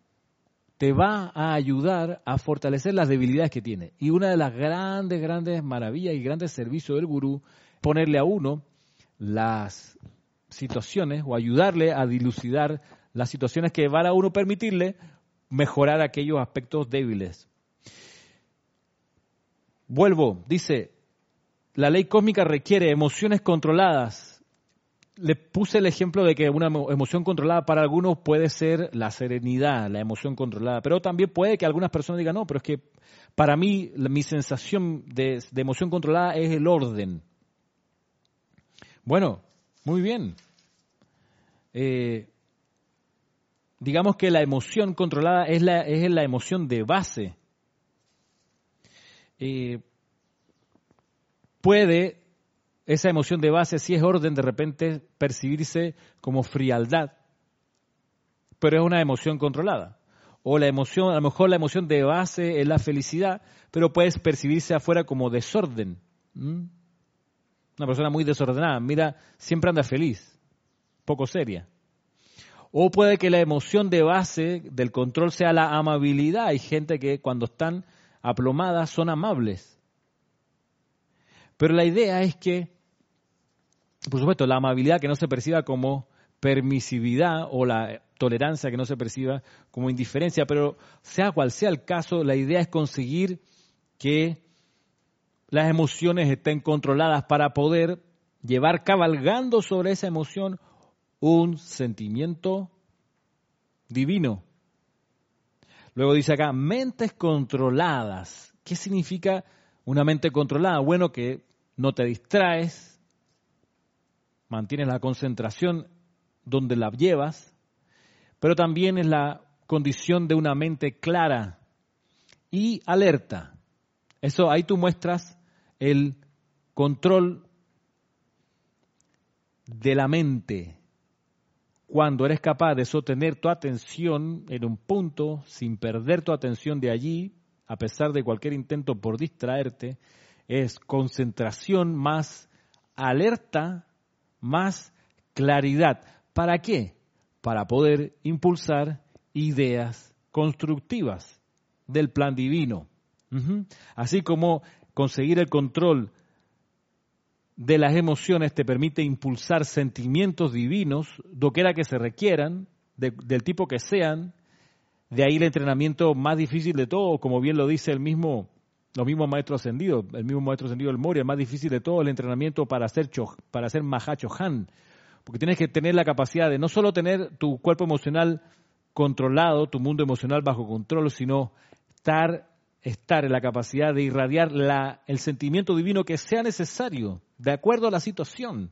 te va a ayudar a fortalecer las debilidades que tiene. Y una de las grandes, grandes maravillas y grandes servicios del gurú, ponerle a uno las situaciones o ayudarle a dilucidar las situaciones que van a uno permitirle mejorar aquellos aspectos débiles. Vuelvo, dice, la ley cósmica requiere emociones controladas, le puse el ejemplo de que una emoción controlada para algunos puede ser la serenidad, la emoción controlada, pero también puede que algunas personas digan, no, pero es que para mí mi sensación de, emoción controlada es el orden. Bueno, muy bien. Eh, digamos que la emoción controlada es la, es la emoción de base. Eh, puede esa emoción de base, si es orden, de repente percibirse como frialdad, pero es una emoción controlada. O la emoción, a lo mejor la emoción de base es la felicidad, pero puede percibirse afuera como desorden. Una persona muy desordenada, mira, siempre anda feliz, poco seria. O puede que la emoción de base del control sea la amabilidad. Hay gente que cuando están aplomadas son amables. Pero la idea es que por supuesto, la amabilidad que no se perciba como permisividad o la tolerancia que no se perciba como indiferencia, pero sea cual sea el caso, la idea es conseguir que las emociones estén controladas para poder llevar cabalgando sobre esa emoción un sentimiento divino. Luego dice acá, mentes controladas. ¿Qué significa una mente controlada? Bueno, que no te distraes, mantienes la concentración donde la llevas, pero también es la condición de una mente clara y alerta. Eso ahí tú muestras el control de la mente cuando eres capaz de sostener tu atención en un punto sin perder tu atención de allí, a pesar de cualquier intento por distraerte, es concentración más alerta, más claridad. ¿Para qué? Para poder impulsar ideas constructivas del plan divino. Así como conseguir el control de las emociones te permite impulsar sentimientos divinos, doquiera que se requieran, del tipo que sean, de ahí el entrenamiento más difícil de todo, como bien lo dice el mismo, los mismos maestros ascendidos, el mismo maestro ascendido del Moria, el más difícil de todo el entrenamiento para hacer, para hacer Mahacho Han, porque tienes que tener la capacidad de no solo tener tu cuerpo emocional controlado, tu mundo emocional bajo control, sino estar, estar en la capacidad de irradiar la, el sentimiento divino que sea necesario, de acuerdo a la situación.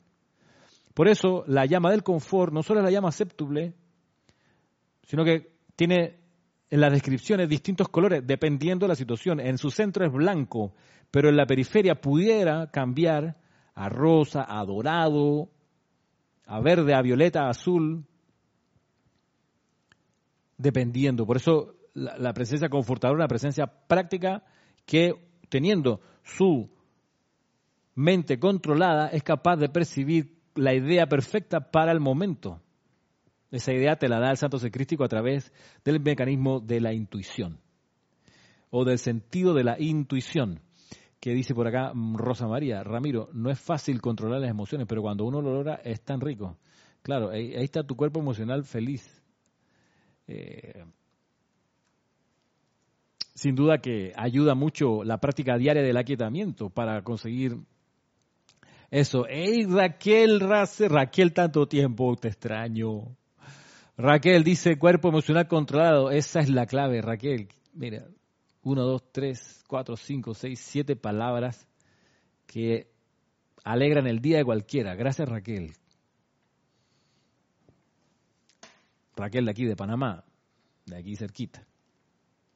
Por eso la llama del confort no solo es la llama séptuple, sino que tiene en las descripciones distintos colores dependiendo de la situación. En su centro es blanco, pero en la periferia pudiera cambiar a rosa, a dorado, a verde, a violeta, a azul, dependiendo. Por eso la, presencia confortadora, una presencia práctica que teniendo su mente controlada es capaz de percibir la idea perfecta para el momento. Esa idea te la da el santo secrístico a través del mecanismo de la intuición o del sentido de la intuición que dice por acá mm, Rosa María, Ramiro, no es fácil controlar las emociones, pero cuando uno lo logra es tan rico. Claro, ahí, está tu cuerpo emocional feliz. Eh, sin duda que ayuda mucho la práctica diaria del aquietamiento para conseguir eso. ¡Ey, Raquel Raquel, tanto tiempo te extraño! Raquel dice cuerpo emocional controlado. Esa es la clave, Raquel. Mira, uno, dos, tres, cuatro, cinco, seis, siete palabras que alegran el día de cualquiera. Gracias Raquel. Raquel de aquí de Panamá, de aquí cerquita.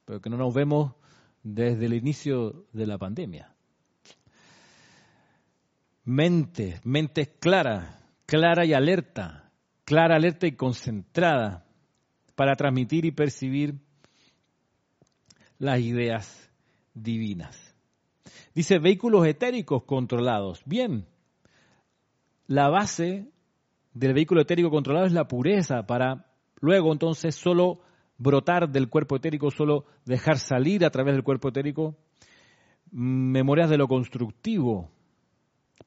Pero que no nos vemos desde el inicio de la pandemia. Mente, mente clara, clara y alerta, clara, alerta y concentrada para transmitir y percibir las ideas divinas. Dice vehículos etéricos controlados. Bien, la base del vehículo etérico controlado es la pureza para luego entonces solo brotar del cuerpo etérico, solo dejar salir a través del cuerpo etérico memorias de lo constructivo.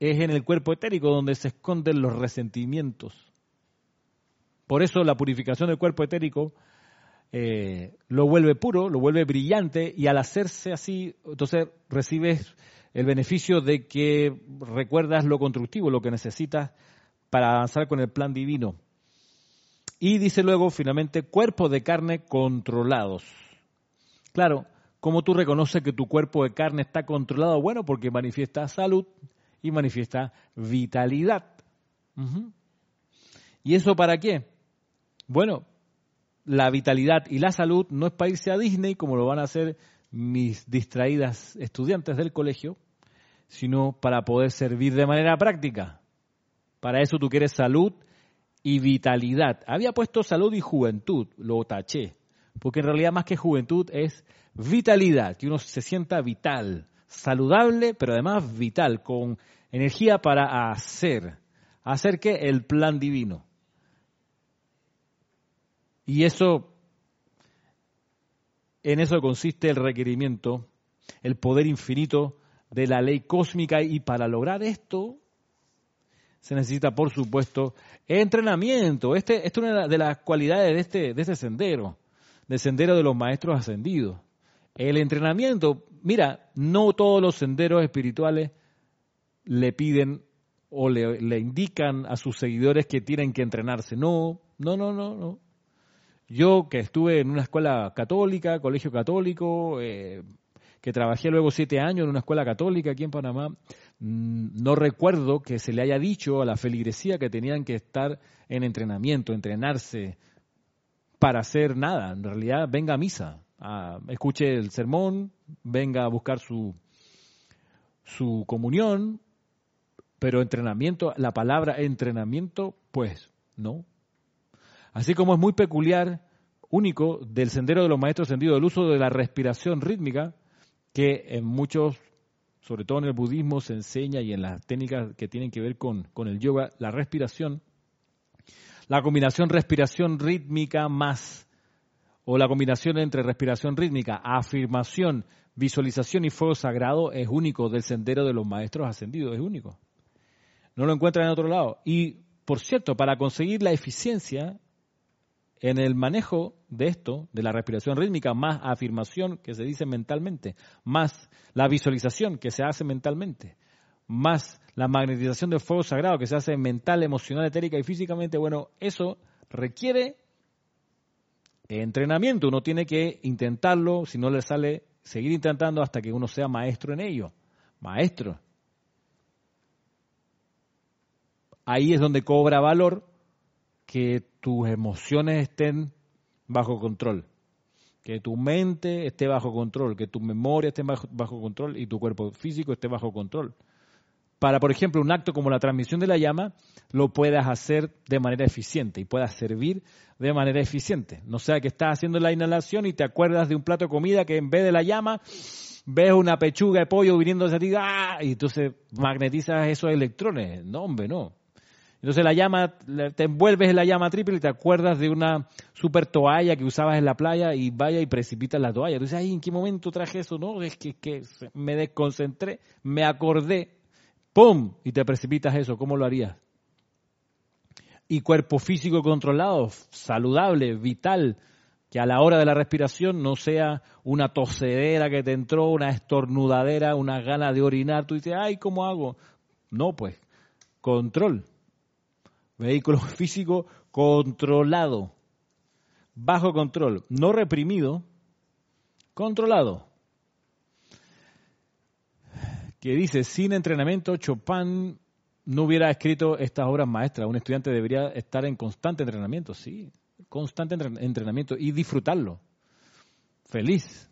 Es en el cuerpo etérico donde se esconden los resentimientos. Por eso la purificación del cuerpo etérico eh, lo vuelve puro, lo vuelve brillante y al hacerse así, entonces recibes el beneficio de que recuerdas lo constructivo, lo que necesitas para avanzar con el plan divino. Y dice luego, finalmente, cuerpos de carne controlados. Claro, ¿cómo tú reconoces que tu cuerpo de carne está controlado? Bueno, porque manifiesta salud y manifiesta vitalidad. ¿Y eso para qué? Bueno, la vitalidad y la salud no es para irse a Disney como lo van a hacer mis distraídas estudiantes del colegio, sino para poder servir de manera práctica. Para eso tú quieres salud y vitalidad. Había puesto salud y juventud, lo taché, porque en realidad más que juventud es vitalidad, que uno se sienta vital, saludable, pero además vital, con energía para hacer. Hacer que el plan divino. Y eso, en eso consiste el requerimiento, el poder infinito de la ley cósmica y para lograr esto se necesita, por supuesto, entrenamiento. Este, esto es una de las cualidades de este, de este sendero, del sendero de los maestros ascendidos. El entrenamiento, mira, no todos los senderos espirituales le piden o le, le indican a sus seguidores que tienen que entrenarse. No, no, no, no, no. Yo que estuve en una escuela católica, colegio católico, eh, que trabajé luego siete años en una escuela católica aquí en Panamá, mm, no recuerdo que se le haya dicho a la feligresía que tenían que estar en entrenamiento, entrenarse para hacer nada. En realidad, venga a misa, escuche el sermón, venga a buscar su, su comunión, pero entrenamiento, la palabra entrenamiento, pues no, Así como es muy peculiar, único del sendero de los maestros ascendidos, el uso de la respiración rítmica, que en muchos, sobre todo en el budismo, se enseña y en las técnicas que tienen que ver con, con el yoga, la respiración, la combinación respiración rítmica más, o la combinación entre respiración rítmica, afirmación, visualización y fuego sagrado es único del sendero de los maestros ascendidos, es único. No lo encuentran en otro lado. Y, por cierto, para conseguir la eficiencia en el manejo de esto, de la respiración rítmica, más afirmación que se dice mentalmente, más la visualización que se hace mentalmente, más la magnetización del fuego sagrado que se hace mental, emocional, etérica y físicamente, bueno, eso requiere entrenamiento. Uno tiene que intentarlo, si no le sale, seguir intentando hasta que uno sea maestro en ello. Maestro. Ahí es donde cobra valor que tus emociones estén bajo control, que tu mente esté bajo control, que tu memoria esté bajo, control y tu cuerpo físico esté bajo control. Para, por ejemplo, un acto como la transmisión de la llama, lo puedas hacer de manera eficiente y puedas servir de manera eficiente. No sea que estás haciendo la inhalación y te acuerdas de un plato de comida que en vez de la llama ves una pechuga de pollo viniendo hacia ti ¡ah! y entonces magnetizas esos electrones. No, hombre, no. Entonces la llama, te envuelves en la llama triple y te acuerdas de una super toalla que usabas en la playa y vaya y precipitas la toalla. Entonces, ay, ¿en qué momento traje eso? No, es que, que me desconcentré, me acordé, ¡pum! Y te precipitas eso. ¿Cómo lo harías? Y cuerpo físico controlado, saludable, vital, que a la hora de la respiración no sea una tosedera que te entró, una estornudadera, una gana de orinar. Tú dices, ay, ¿cómo hago? No, pues, control Vehículo físico controlado, bajo control, no reprimido, controlado. Que dice, sin entrenamiento, Chopin no hubiera escrito estas obras maestras. Un estudiante debería estar en constante entrenamiento, sí, constante entrenamiento y disfrutarlo. Feliz.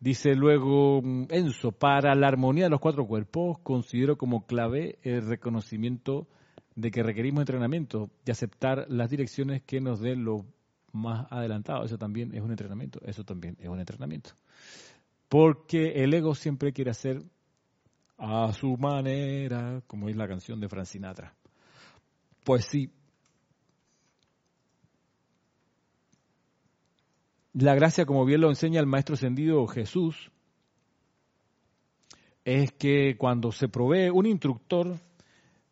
Dice luego Enzo, para la armonía de los cuatro cuerpos considero como clave el reconocimiento de que requerimos entrenamiento y aceptar las direcciones que nos den lo más adelantado. Eso también es un entrenamiento, eso también es un entrenamiento. Porque el ego siempre quiere hacer a su manera, como es la canción de Frank Sinatra. Pues sí. La gracia, como bien lo enseña el maestro ascendido Jesús, es que cuando se provee un instructor,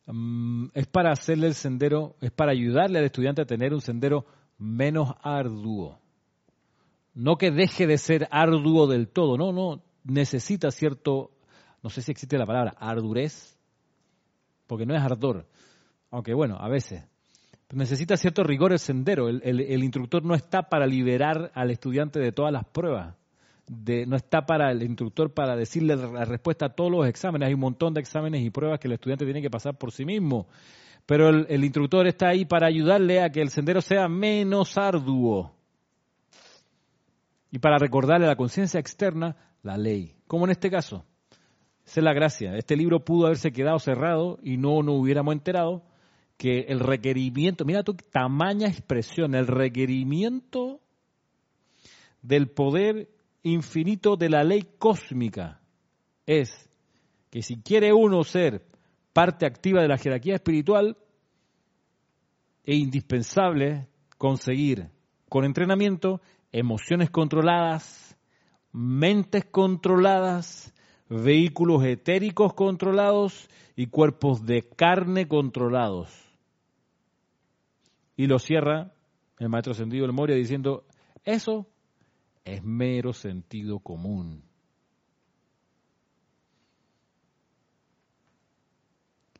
Mm, es para hacerle el sendero, es para ayudarle al estudiante a tener un sendero menos arduo. No que deje de ser arduo del todo, no, no, necesita cierto, no sé si existe la palabra, ardurez, porque no es ardor, aunque bueno, a veces. Necesita cierto rigor el sendero, el instructor no está para liberar al estudiante de todas las pruebas no está para el instructor para decirle la respuesta a todos los exámenes. Hay un montón de exámenes y pruebas que el estudiante tiene que pasar por sí mismo. Pero el, instructor está ahí para ayudarle a que el sendero sea menos arduo. Y para recordarle a la conciencia externa la ley. Como en este caso. Es la gracia. Este libro pudo haberse quedado cerrado y no nos hubiéramos enterado que el requerimiento, mira tu tamaña expresión, el requerimiento del poder infinito de la ley cósmica es que si quiere uno ser parte activa de la jerarquía espiritual, es indispensable conseguir con entrenamiento emociones controladas, mentes controladas, vehículos etéricos controlados y cuerpos de carne controlados. Y lo cierra el maestro Ascendido del Moria diciendo, eso es mero sentido común.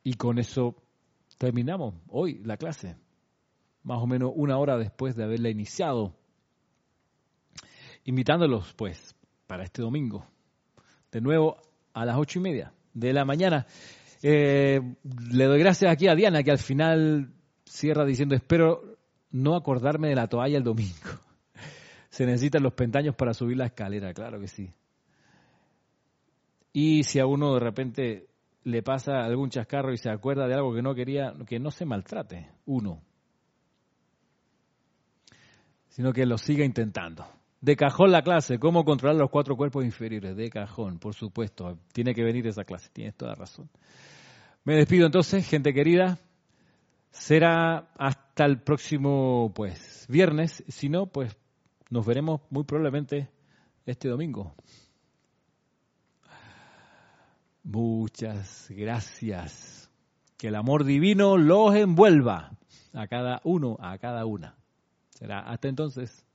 Y con eso terminamos hoy la clase, más o menos una hora después de haberla iniciado, invitándolos pues para este domingo, de nuevo a las ocho y media de la mañana. Eh, le doy gracias aquí a Diana que al final cierra diciendo espero no acordarme de la toalla el domingo se necesitan los pentaños para subir la escalera, claro que sí. Y si a uno de repente le pasa algún chascarro y se acuerda de algo que no quería, que no se maltrate, uno. sino que lo siga intentando. De cajón la clase, cómo controlar los cuatro cuerpos inferiores. De cajón, por supuesto. Tiene que venir esa clase, tienes toda razón. Me despido entonces, gente querida. Será hasta el próximo, pues, viernes. Si no, pues, nos veremos muy probablemente este domingo. Muchas gracias. Que el amor divino los envuelva a cada uno, a cada una. Será hasta entonces.